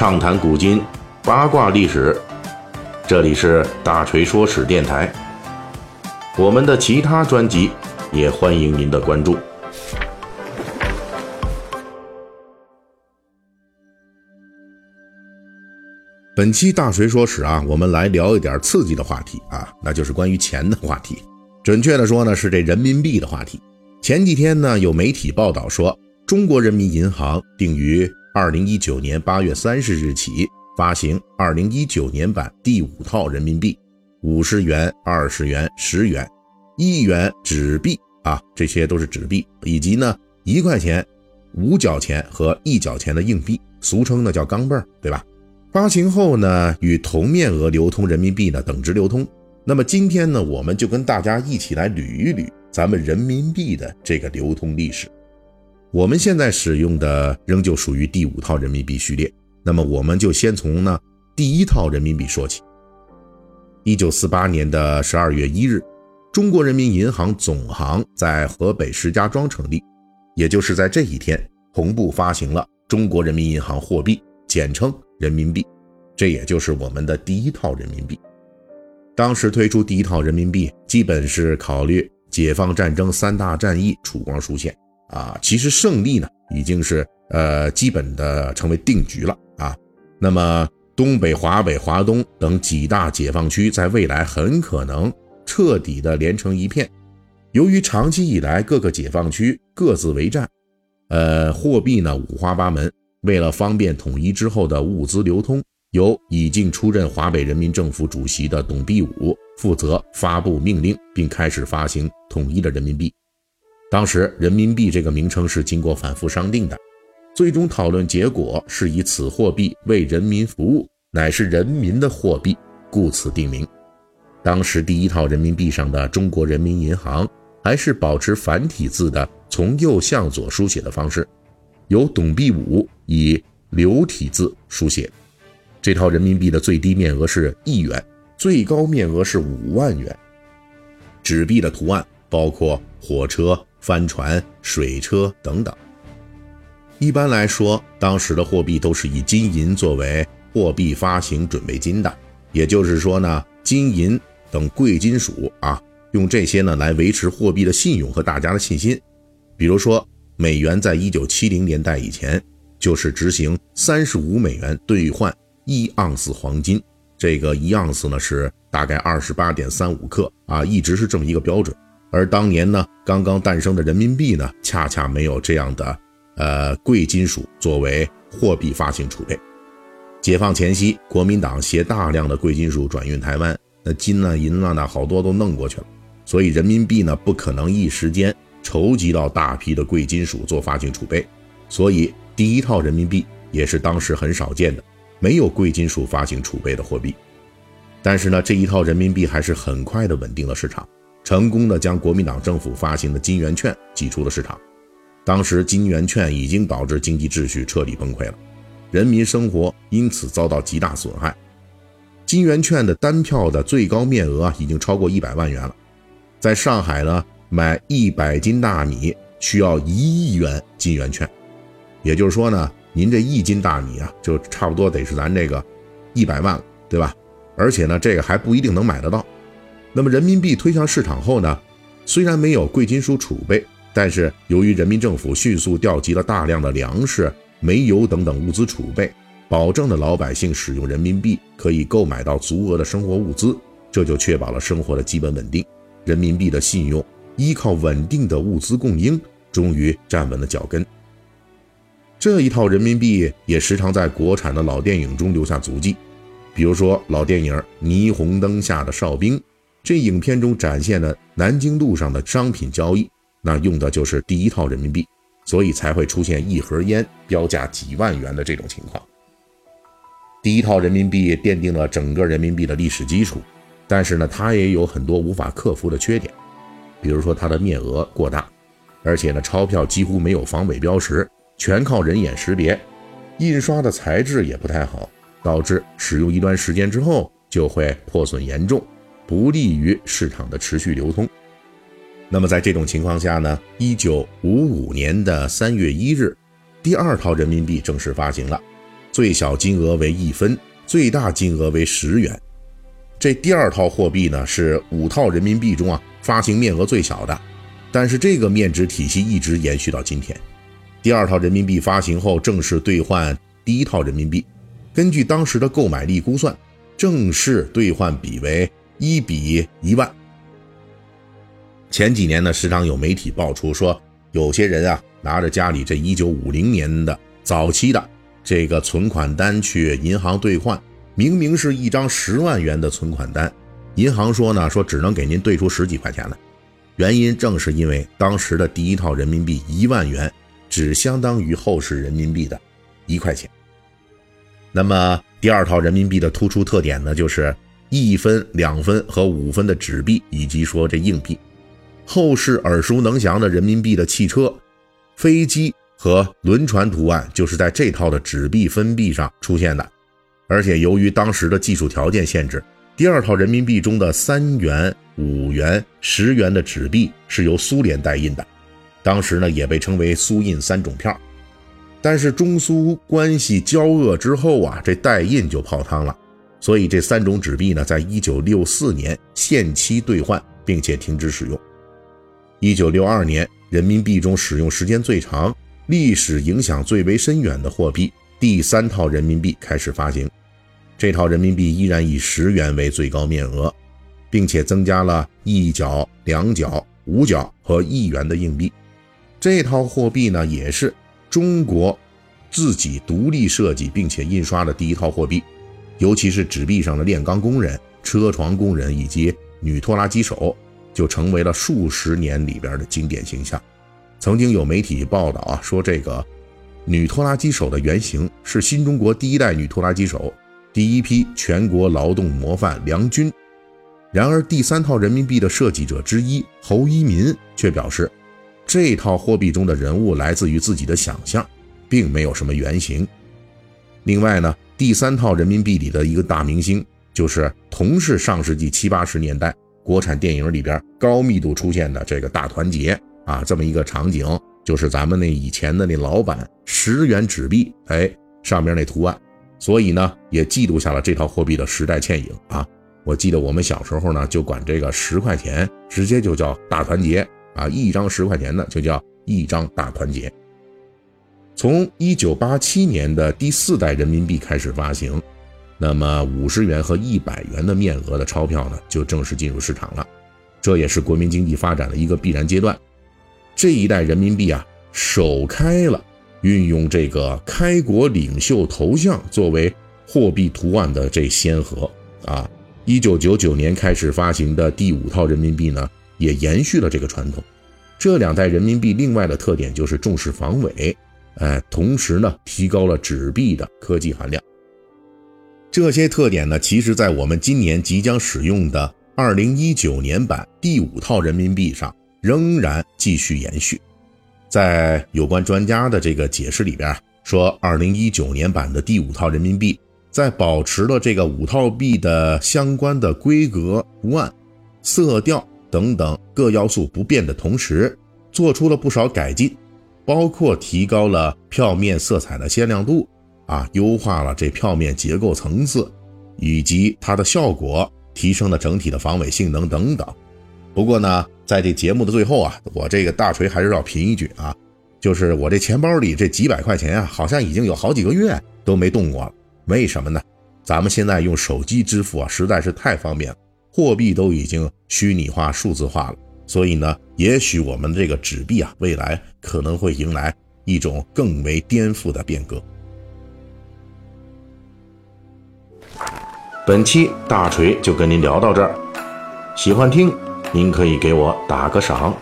畅谈古今，八卦历史。这里是大锤说史电台。我们的其他专辑也欢迎您的关注。本期大锤说史啊，我们来聊一点刺激的话题啊，那就是关于钱的话题。准确的说呢，是这人民币的话题。前几天呢，有媒体报道说，中国人民银行定于二零一九年八月三十日起发行二零一九年版第五套人民币，五十元、二十元、十元、一元纸币啊，这些都是纸币，以及呢一块钱、五角钱和一角钱的硬币，俗称呢叫钢镚儿，对吧？发行后呢，与同面额流通人民币呢等值流通。那么今天呢，我们就跟大家一起来捋一捋咱们人民币的这个流通历史。我们现在使用的仍旧属于第五套人民币序列。那么我们就先从呢第一套人民币说起。一九四八年的十二月一日，中国人民银行总行在河北石家庄成立，也就是在这一天，同步发行了中国人民银行货币，简称人民币。这也就是我们的第一套人民币。当时推出第一套人民币，基本是考虑解放战争三大战役曙光出现啊，其实胜利呢已经是呃基本的成为定局了啊。那么东北、华北、华东等几大解放区在未来很可能彻底的连成一片。由于长期以来各个解放区各自为战，呃，货币呢五花八门，为了方便统一之后的物资流通。由已经出任华北人民政府主席的董必武负责发布命令，并开始发行统一的人民币。当时，人民币这个名称是经过反复商定的，最终讨论结果是以此货币为人民服务，乃是人民的货币，故此定名。当时第一套人民币上的“中国人民银行”还是保持繁体字的从右向左书写的方式，由董必武以流体字书写。这套人民币的最低面额是一元，最高面额是五万元。纸币的图案包括火车、帆船、水车等等。一般来说，当时的货币都是以金银作为货币发行准备金的，也就是说呢，金银等贵金属啊，用这些呢来维持货币的信用和大家的信心。比如说，美元在一九七零年代以前就是执行三十五美元兑换。一盎司黄金，这个一盎司呢是大概二十八点三五克啊，一直是这么一个标准。而当年呢，刚刚诞生的人民币呢，恰恰没有这样的呃贵金属作为货币发行储备。解放前夕，国民党携大量的贵金属转运台湾，那金呢、银啊，那好多都弄过去了，所以人民币呢不可能一时间筹集到大批的贵金属做发行储备，所以第一套人民币也是当时很少见的。没有贵金属发行储备的货币，但是呢，这一套人民币还是很快的稳定了市场，成功的将国民党政府发行的金圆券挤出了市场。当时金圆券已经导致经济秩序彻底崩溃了，人民生活因此遭到极大损害。金圆券的单票的最高面额已经超过一百万元了，在上海呢，买一百斤大米需要一亿元金圆券，也就是说呢。您这一斤大米啊，就差不多得是咱这个一百万了，对吧？而且呢，这个还不一定能买得到。那么人民币推向市场后呢，虽然没有贵金属储备，但是由于人民政府迅速调集了大量的粮食、煤油等等物资储备，保证了老百姓使用人民币可以购买到足额的生活物资，这就确保了生活的基本稳定。人民币的信用依靠稳定的物资供应，终于站稳了脚跟。这一套人民币也时常在国产的老电影中留下足迹，比如说老电影《霓虹灯下的哨兵》，这影片中展现的南京路上的商品交易，那用的就是第一套人民币，所以才会出现一盒烟标价几万元的这种情况。第一套人民币奠定了整个人民币的历史基础，但是呢，它也有很多无法克服的缺点，比如说它的面额过大，而且呢，钞票几乎没有防伪标识。全靠人眼识别，印刷的材质也不太好，导致使用一段时间之后就会破损严重，不利于市场的持续流通。那么在这种情况下呢，一九五五年的三月一日，第二套人民币正式发行了，最小金额为一分，最大金额为十元。这第二套货币呢，是五套人民币中啊发行面额最小的，但是这个面值体系一直延续到今天。第二套人民币发行后正式兑换第一套人民币，根据当时的购买力估算，正式兑换比为一比一万。前几年呢，时常有媒体爆出说，有些人啊拿着家里这一九五零年的早期的这个存款单去银行兑换。明明是一张十万元的存款单，银行说呢，说只能给您兑出十几块钱来。原因正是因为当时的第一套人民币一万元，只相当于后世人民币的一块钱。那么第二套人民币的突出特点呢，就是一分、两分和五分的纸币，以及说这硬币。后世耳熟能详的人民币的汽车、飞机和轮船图案，就是在这套的纸币分币上出现的。而且由于当时的技术条件限制，第二套人民币中的三元、五元、十元的纸币是由苏联代印的，当时呢也被称为苏印三种票。但是中苏关系交恶之后啊，这代印就泡汤了，所以这三种纸币呢，在一九六四年限期兑换，并且停止使用。一九六二年，人民币中使用时间最长、历史影响最为深远的货币第三套人民币开始发行。这套人民币依然以十元为最高面额，并且增加了一角、两角、五角和一元的硬币。这套货币呢，也是中国自己独立设计并且印刷的第一套货币。尤其是纸币上的炼钢工人、车床工人以及女拖拉机手，就成为了数十年里边的经典形象。曾经有媒体报道啊，说这个女拖拉机手的原型是新中国第一代女拖拉机手。第一批全国劳动模范梁军，然而第三套人民币的设计者之一侯一民却表示，这套货币中的人物来自于自己的想象，并没有什么原型。另外呢，第三套人民币里的一个大明星，就是同是上世纪七八十年代国产电影里边高密度出现的这个大团结啊，这么一个场景，就是咱们那以前的那老版十元纸币，哎，上面那图案。所以呢，也记录下了这套货币的时代倩影啊！我记得我们小时候呢，就管这个十块钱直接就叫大团结啊，一张十块钱的就叫一张大团结。从一九八七年的第四代人民币开始发行，那么五十元和一百元的面额的钞票呢，就正式进入市场了。这也是国民经济发展的一个必然阶段。这一代人民币啊，首开了。运用这个开国领袖头像作为货币图案的这先河啊，一九九九年开始发行的第五套人民币呢，也延续了这个传统。这两代人民币另外的特点就是重视防伪，哎，同时呢，提高了纸币的科技含量。这些特点呢，其实在我们今年即将使用的二零一九年版第五套人民币上仍然继续延续。在有关专家的这个解释里边说，二零一九年版的第五套人民币在保持了这个五套币的相关的规格、图案、色调等等各要素不变的同时，做出了不少改进，包括提高了票面色彩的鲜亮度，啊，优化了这票面结构层次，以及它的效果，提升了整体的防伪性能等等。不过呢。在这节目的最后啊，我这个大锤还是要评一句啊，就是我这钱包里这几百块钱啊，好像已经有好几个月都没动过了。为什么呢？咱们现在用手机支付啊，实在是太方便了，货币都已经虚拟化、数字化了。所以呢，也许我们这个纸币啊，未来可能会迎来一种更为颠覆的变革。本期大锤就跟您聊到这儿，喜欢听。您可以给我打个赏。